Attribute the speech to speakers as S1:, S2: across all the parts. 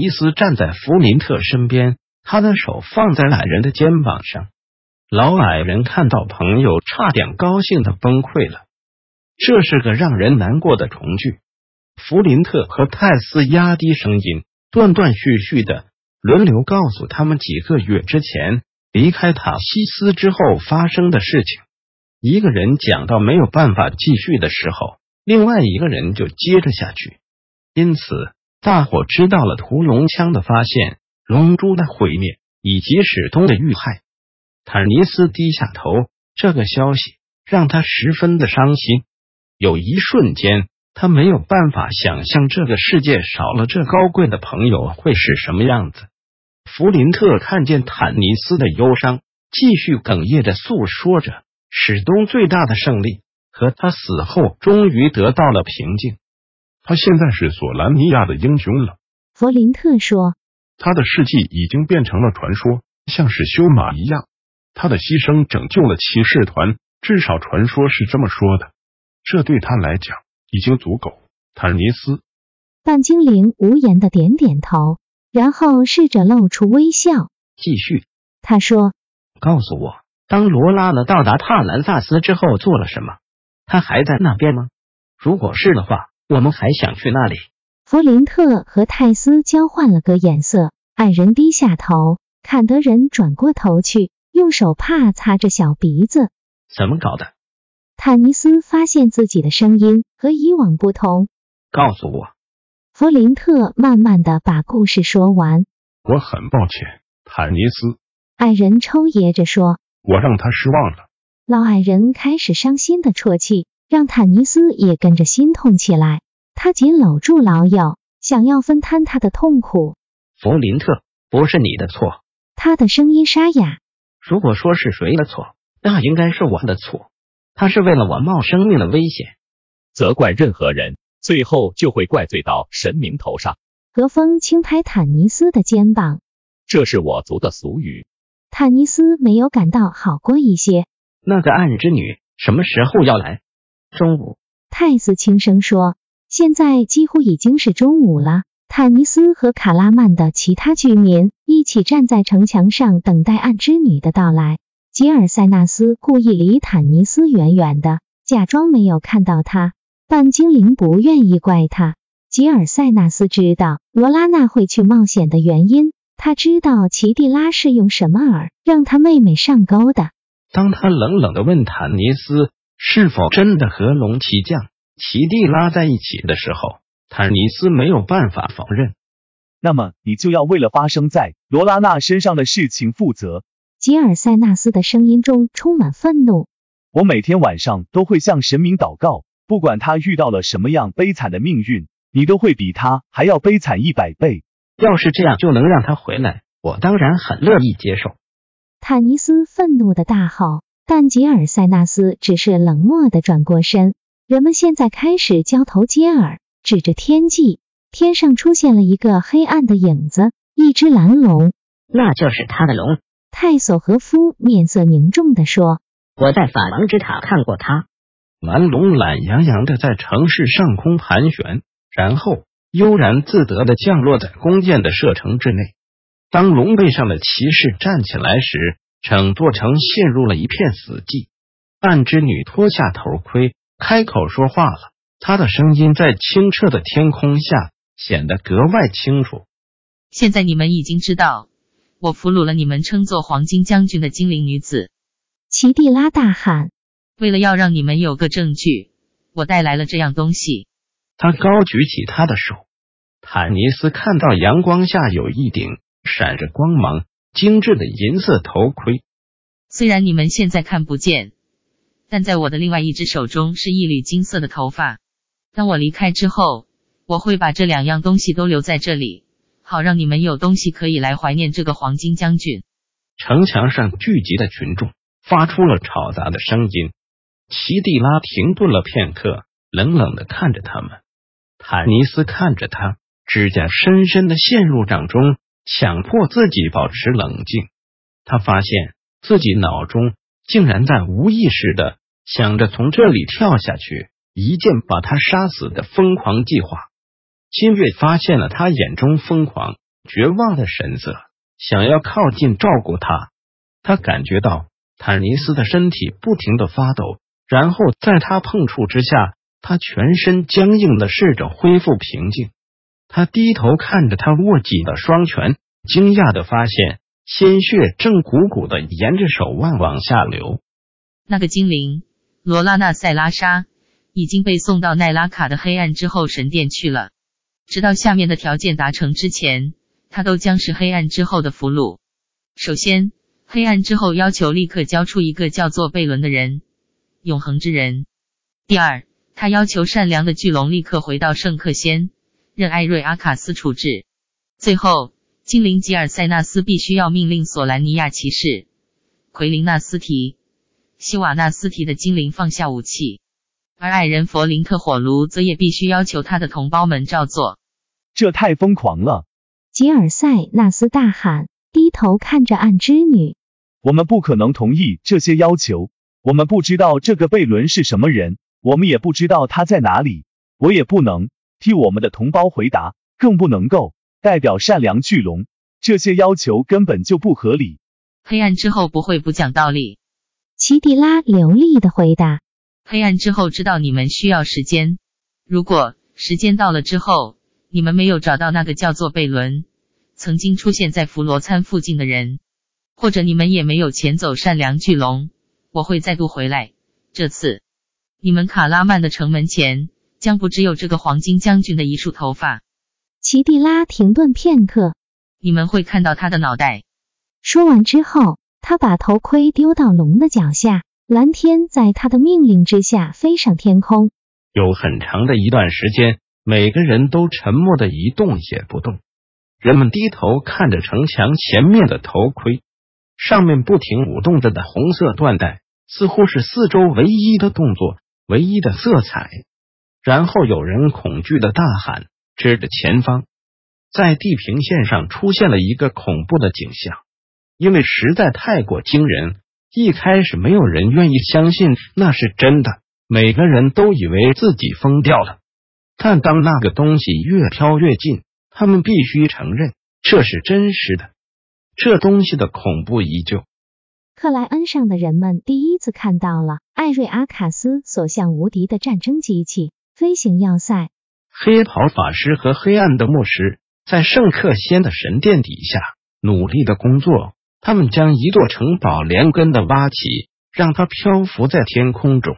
S1: 尼斯站在弗林特身边，他的手放在矮人的肩膀上。老矮人看到朋友，差点高兴的崩溃了。这是个让人难过的重聚。弗林特和泰斯压低声音，断断续续的轮流告诉他们几个月之前离开塔西斯之后发生的事情。一个人讲到没有办法继续的时候，另外一个人就接着下去。因此。大伙知道了屠龙枪的发现、龙珠的毁灭以及史东的遇害。坦尼斯低下头，这个消息让他十分的伤心。有一瞬间，他没有办法想象这个世界少了这高贵的朋友会是什么样子。弗林特看见坦尼斯的忧伤，继续哽咽着诉说着史东最大的胜利和他死后终于得到了平静。
S2: 他现在是索兰尼亚的英雄了，
S3: 弗林特说。
S2: 他的事迹已经变成了传说，像是修马一样。他的牺牲拯救了骑士团，至少传说是这么说的。这对他来讲已经足够。坦尼斯，
S3: 半精灵无言的点点头，然后试着露出微笑，
S1: 继续。
S3: 他说：“
S1: 告诉我，当罗拉呢到达帕兰萨斯之后做了什么？他还在那边吗？如果是的话。”我们还想去那里。
S3: 弗林特和泰斯交换了个眼色，矮人低下头，坎德人转过头去，用手帕擦着小鼻子。
S1: 怎么搞的？
S3: 坦尼斯发现自己的声音和以往不同。
S1: 告诉我。
S3: 弗林特慢慢的把故事说完。
S2: 我很抱歉，坦尼斯。
S3: 矮人抽噎着说：“
S2: 我让他失望了。”
S3: 老矮人开始伤心的啜泣。让坦尼斯也跟着心痛起来，他紧搂住老友，想要分摊他的痛苦。
S1: 弗林特，不是你的错。
S3: 他的声音沙哑。
S1: 如果说是谁的错，那应该是我的错。他是为了我冒生命的危险。
S4: 责怪任何人，最后就会怪罪到神明头上。
S3: 何风轻拍坦尼斯的肩膀。
S4: 这是我族的俗语。
S3: 坦尼斯没有感到好过一些。
S1: 那个暗之女什么时候要来？中午，
S3: 泰斯轻声说：“现在几乎已经是中午了。”坦尼斯和卡拉曼的其他居民一起站在城墙上，等待暗之女的到来。吉尔塞纳斯故意离坦尼斯远远的，假装没有看到他。半精灵不愿意怪他。吉尔塞纳斯知道罗拉娜会去冒险的原因，他知道奇蒂拉是用什么饵让他妹妹上钩的。
S1: 当他冷冷的问坦尼斯。是否真的和龙骑将奇蒂拉在一起的时候，坦尼斯没有办法否认。
S4: 那么你就要为了发生在罗拉娜身上的事情负责。
S3: 吉尔塞纳斯的声音中充满愤怒。
S4: 我每天晚上都会向神明祷告，不管他遇到了什么样悲惨的命运，你都会比他还要悲惨一百倍。
S1: 要是这样就能让他回来，我当然很乐意接受。
S3: 坦尼斯愤怒的大吼。但吉尔塞纳斯只是冷漠的转过身。人们现在开始交头接耳，指着天际，天上出现了一个黑暗的影子，一只蓝龙。
S5: 那就是他的龙。
S3: 泰索和夫面色凝重的说：“
S5: 我在法王之塔看过他。”
S1: 蓝龙懒洋洋的在城市上空盘旋，然后悠然自得的降落在弓箭的射程之内。当龙背上的骑士站起来时，整座城陷入了一片死寂。暗之女脱下头盔，开口说话了。他的声音在清澈的天空下显得格外清楚。
S6: 现在你们已经知道，我俘虏了你们称作黄金将军的精灵女子。
S3: 奇蒂拉大喊：“
S6: 为了要让你们有个证据，我带来了这样东西。”
S1: 他高举起他的手。坦尼斯看到阳光下有一顶闪着光芒。精致的银色头盔，
S6: 虽然你们现在看不见，但在我的另外一只手中是一缕金色的头发。当我离开之后，我会把这两样东西都留在这里，好让你们有东西可以来怀念这个黄金将军。
S1: 城墙上聚集的群众发出了吵杂的声音。奇蒂拉停顿了片刻，冷冷的看着他们。坦尼斯看着他，指甲深深的陷入掌中，强迫自己保持冷静。他发现自己脑中竟然在无意识的想着从这里跳下去，一剑把他杀死的疯狂计划。金月发现了他眼中疯狂、绝望的神色，想要靠近照顾他。他感觉到坦尼斯的身体不停的发抖，然后在他碰触之下。他全身僵硬的试着恢复平静，他低头看着他握紧的双拳，惊讶的发现鲜血正鼓鼓的沿着手腕往下流。
S6: 那个精灵罗拉纳塞拉莎已经被送到奈拉卡的黑暗之后神殿去了，直到下面的条件达成之前，他都将是黑暗之后的俘虏。首先，黑暗之后要求立刻交出一个叫做贝伦的人，永恒之人。第二。他要求善良的巨龙立刻回到圣克仙，任艾瑞阿卡斯处置。最后，精灵吉尔塞纳斯必须要命令索兰尼亚骑士奎林纳斯提、希瓦纳斯提的精灵放下武器，而矮人佛林特火炉则也必须要求他的同胞们照做。
S4: 这太疯狂了！
S3: 吉尔塞纳斯大喊，低头看着暗之女。
S4: 我们不可能同意这些要求。我们不知道这个贝伦是什么人。我们也不知道他在哪里，我也不能替我们的同胞回答，更不能够代表善良巨龙。这些要求根本就不合理。
S6: 黑暗之后不会不讲道理。
S3: 奇蒂拉流利的回答。
S6: 黑暗之后知道你们需要时间。如果时间到了之后，你们没有找到那个叫做贝伦曾经出现在弗罗参附近的人，或者你们也没有遣走善良巨龙，我会再度回来。这次。你们卡拉曼的城门前将不只有这个黄金将军的一束头发。
S3: 奇蒂拉停顿片刻，
S6: 你们会看到他的脑袋。
S3: 说完之后，他把头盔丢到龙的脚下。蓝天在他的命令之下飞上天空。
S1: 有很长的一段时间，每个人都沉默的一动也不动。人们低头看着城墙前面的头盔，上面不停舞动着的红色缎带，似乎是四周唯一的动作。唯一的色彩，然后有人恐惧的大喊，指着前方，在地平线上出现了一个恐怖的景象，因为实在太过惊人。一开始没有人愿意相信那是真的，每个人都以为自己疯掉了。但当那个东西越飘越近，他们必须承认这是真实的。这东西的恐怖依旧。
S3: 克莱恩上的人们第一次看到了艾瑞阿卡斯所向无敌的战争机器——飞行要塞。
S1: 黑袍法师和黑暗的牧师在圣克仙的神殿底下努力的工作，他们将一座城堡连根的挖起，让它漂浮在天空中。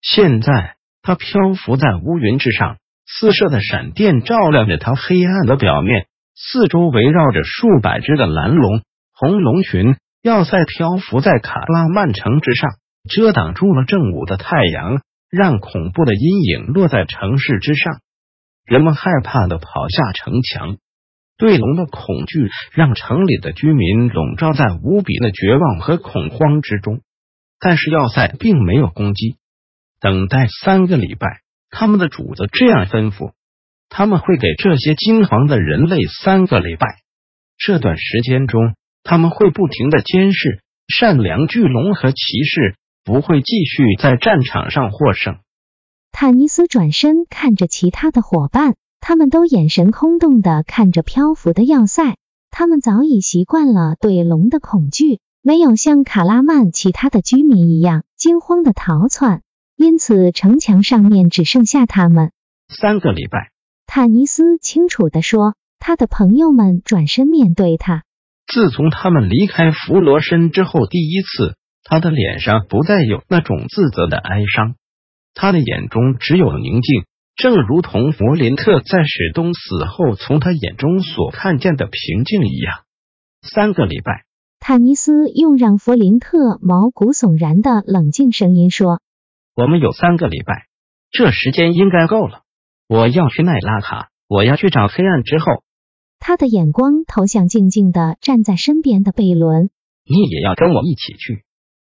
S1: 现在，它漂浮在乌云之上，四射的闪电照亮着它黑暗的表面，四周围绕着数百只的蓝龙、红龙群。要塞漂浮在卡拉曼城之上，遮挡住了正午的太阳，让恐怖的阴影落在城市之上。人们害怕的跑下城墙，对龙的恐惧让城里的居民笼罩在无比的绝望和恐慌之中。但是要塞并没有攻击，等待三个礼拜。他们的主子这样吩咐：他们会给这些金黄的人类三个礼拜。这段时间中。他们会不停的监视善良巨龙和骑士，不会继续在战场上获胜。
S3: 坦尼斯转身看着其他的伙伴，他们都眼神空洞的看着漂浮的要塞。他们早已习惯了对龙的恐惧，没有像卡拉曼其他的居民一样惊慌的逃窜，因此城墙上面只剩下他们。
S1: 三个礼拜，
S3: 坦尼斯清楚的说。他的朋友们转身面对他。
S1: 自从他们离开弗罗申之后，第一次，他的脸上不再有那种自责的哀伤，他的眼中只有宁静，正如同弗林特在史东死后从他眼中所看见的平静一样。三个礼拜，
S3: 坦尼斯用让弗林特毛骨悚然的冷静声音说：“
S1: 我们有三个礼拜，这时间应该够了。我要去奈拉卡，我要去找黑暗之后。
S3: 他的眼光投向静静的站在身边的贝伦。
S1: 你也要跟我一起去？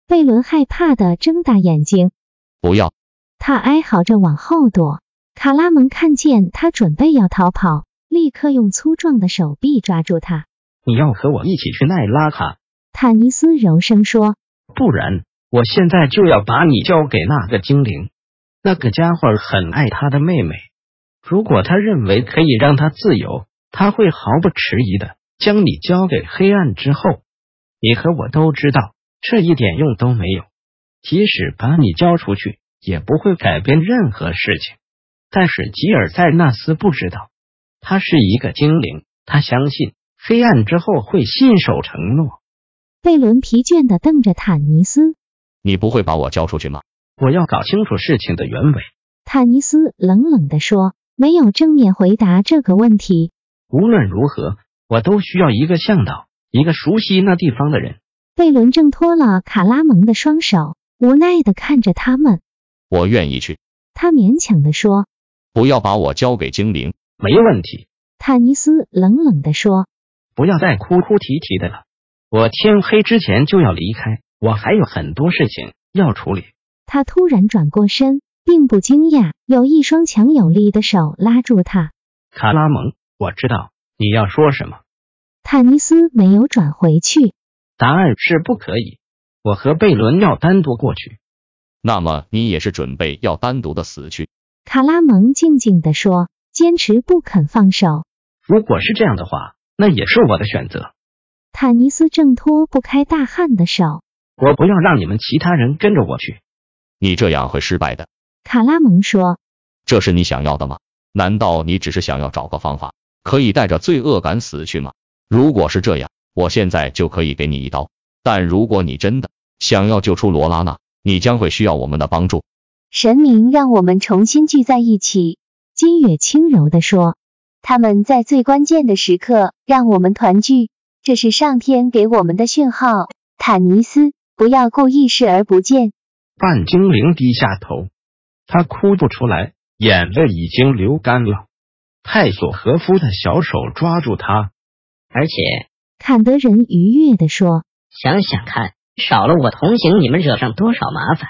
S3: 贝伦害怕的睁大眼睛。
S4: 不要！
S3: 他哀嚎着往后躲。卡拉蒙看见他准备要逃跑，立刻用粗壮的手臂抓住他。
S1: 你要和我一起去奈拉卡？
S3: 坦尼斯柔声说。
S1: 不然，我现在就要把你交给那个精灵。那个家伙很爱他的妹妹，如果他认为可以让他自由，他会毫不迟疑的将你交给黑暗之后。你和我都知道，这一点用都没有。即使把你交出去，也不会改变任何事情。但是吉尔塞纳斯不知道，他是一个精灵，他相信黑暗之后会信守承诺。
S3: 贝伦疲倦的瞪着坦尼斯：“
S4: 你不会把我交出去吗？”
S1: 我要搞清楚事情的原委。
S3: 坦尼斯冷冷的说：“没有正面回答这个问题。
S1: 无论如何，我都需要一个向导，一个熟悉那地方的人。”
S3: 贝伦挣脱了卡拉蒙的双手，无奈的看着他们：“
S4: 我愿意去。”
S3: 他勉强的说。
S4: 不要把我交给精灵，
S1: 没问题。
S3: 坦尼斯冷冷地说：“
S1: 不要再哭哭啼啼的了，我天黑之前就要离开，我还有很多事情要处理。”
S3: 他突然转过身，并不惊讶，有一双强有力的手拉住他。
S1: 卡拉蒙，我知道你要说什么。
S3: 坦尼斯没有转回去。
S1: 答案是不可以。我和贝伦要单独过去。
S4: 那么你也是准备要单独的死去？
S3: 卡拉蒙静静地说，坚持不肯放手。
S1: 如果是这样的话，那也是我的选择。
S3: 坦尼斯挣脱不开大汉的手。
S1: 我不要让你们其他人跟着我去。
S4: 你这样会失败的。
S3: 卡拉蒙说。
S4: 这是你想要的吗？难道你只是想要找个方法，可以带着罪恶感死去吗？如果是这样，我现在就可以给你一刀。但如果你真的想要救出罗拉娜，你将会需要我们的帮助。
S3: 神明让我们重新聚在一起，金月轻柔的说：“他们在最关键的时刻让我们团聚，这是上天给我们的讯号。”坦尼斯，不要故意视而不见。
S1: 半精灵低下头，他哭不出来，眼泪已经流干了。泰索和夫的小手抓住他，
S5: 而且
S3: 坎德人愉悦的说：“
S5: 想想看，少了我同行，你们惹上多少麻烦。”